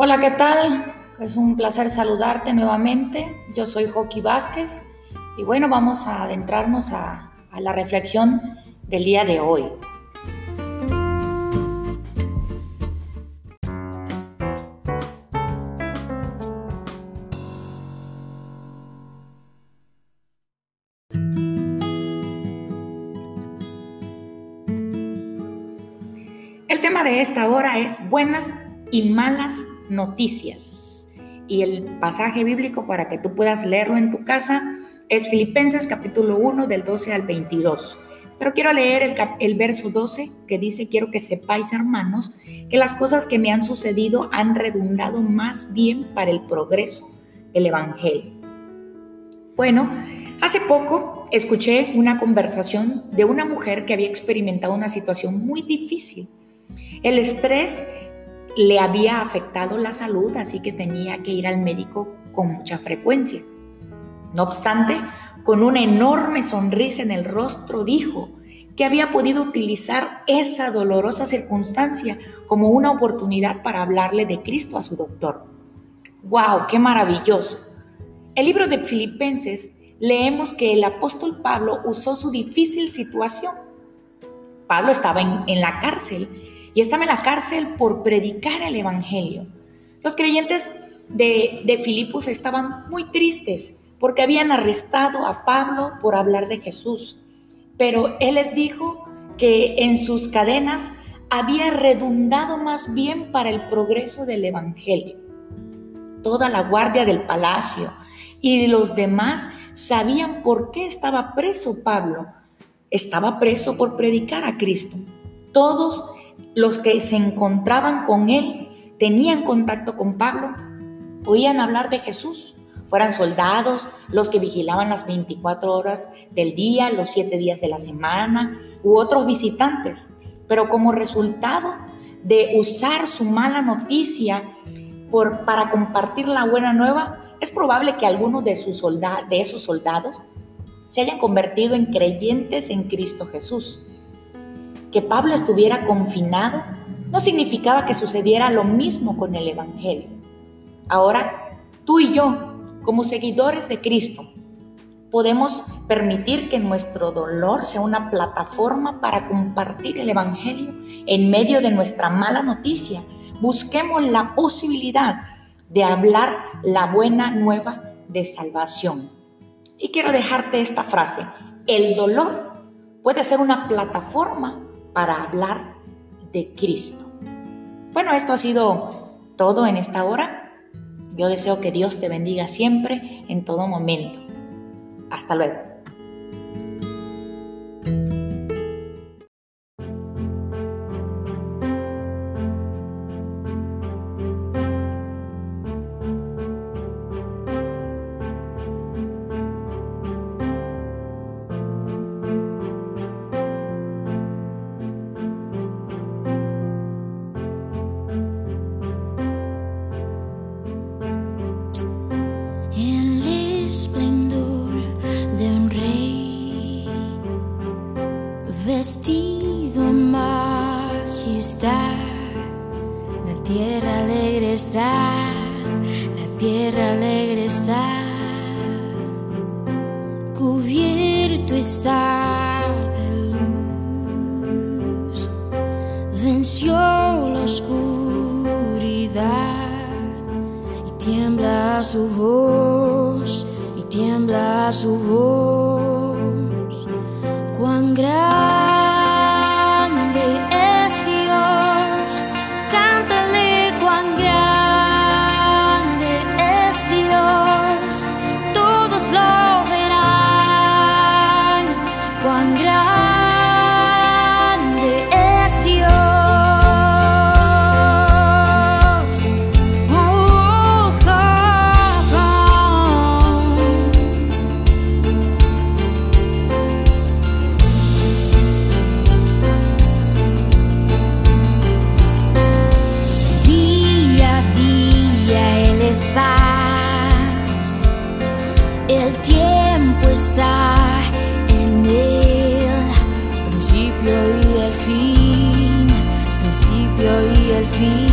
Hola, ¿qué tal? Es un placer saludarte nuevamente. Yo soy Joaquín Vázquez y bueno, vamos a adentrarnos a, a la reflexión del día de hoy. El tema de esta hora es buenas y malas noticias. Y el pasaje bíblico para que tú puedas leerlo en tu casa es Filipenses capítulo 1 del 12 al 22. Pero quiero leer el, el, verso 12 que dice, quiero que sepáis hermanos que las cosas que me han sucedido han redundado más bien para el progreso del Evangelio. Bueno, hace poco escuché una conversación de una mujer que había experimentado una situación muy difícil. El estrés le había afectado la salud, así que tenía que ir al médico con mucha frecuencia. No obstante, con una enorme sonrisa en el rostro, dijo que había podido utilizar esa dolorosa circunstancia como una oportunidad para hablarle de Cristo a su doctor. ¡Wow! ¡Qué maravilloso! El libro de Filipenses leemos que el apóstol Pablo usó su difícil situación. Pablo estaba en, en la cárcel y estaba en la cárcel por predicar el Evangelio. Los creyentes de, de Filipos estaban muy tristes porque habían arrestado a Pablo por hablar de Jesús, pero él les dijo que en sus cadenas había redundado más bien para el progreso del Evangelio. Toda la guardia del palacio y los demás sabían por qué estaba preso Pablo. Estaba preso por predicar a Cristo. Todos los que se encontraban con él, tenían contacto con Pablo, oían hablar de Jesús, fueran soldados, los que vigilaban las 24 horas del día, los 7 días de la semana, u otros visitantes. Pero como resultado de usar su mala noticia por, para compartir la buena nueva, es probable que algunos de, sus de esos soldados se hayan convertido en creyentes en Cristo Jesús. Que Pablo estuviera confinado no significaba que sucediera lo mismo con el Evangelio. Ahora, tú y yo, como seguidores de Cristo, podemos permitir que nuestro dolor sea una plataforma para compartir el Evangelio en medio de nuestra mala noticia. Busquemos la posibilidad de hablar la buena nueva de salvación. Y quiero dejarte esta frase. El dolor puede ser una plataforma para hablar de Cristo. Bueno, esto ha sido todo en esta hora. Yo deseo que Dios te bendiga siempre, en todo momento. Hasta luego. Tierra alegre está, la tierra alegre está. Cubierto está de luz, venció la oscuridad y tiembla su voz, y tiembla su voz. El tiempo está en el principio y el fin, principio y el fin.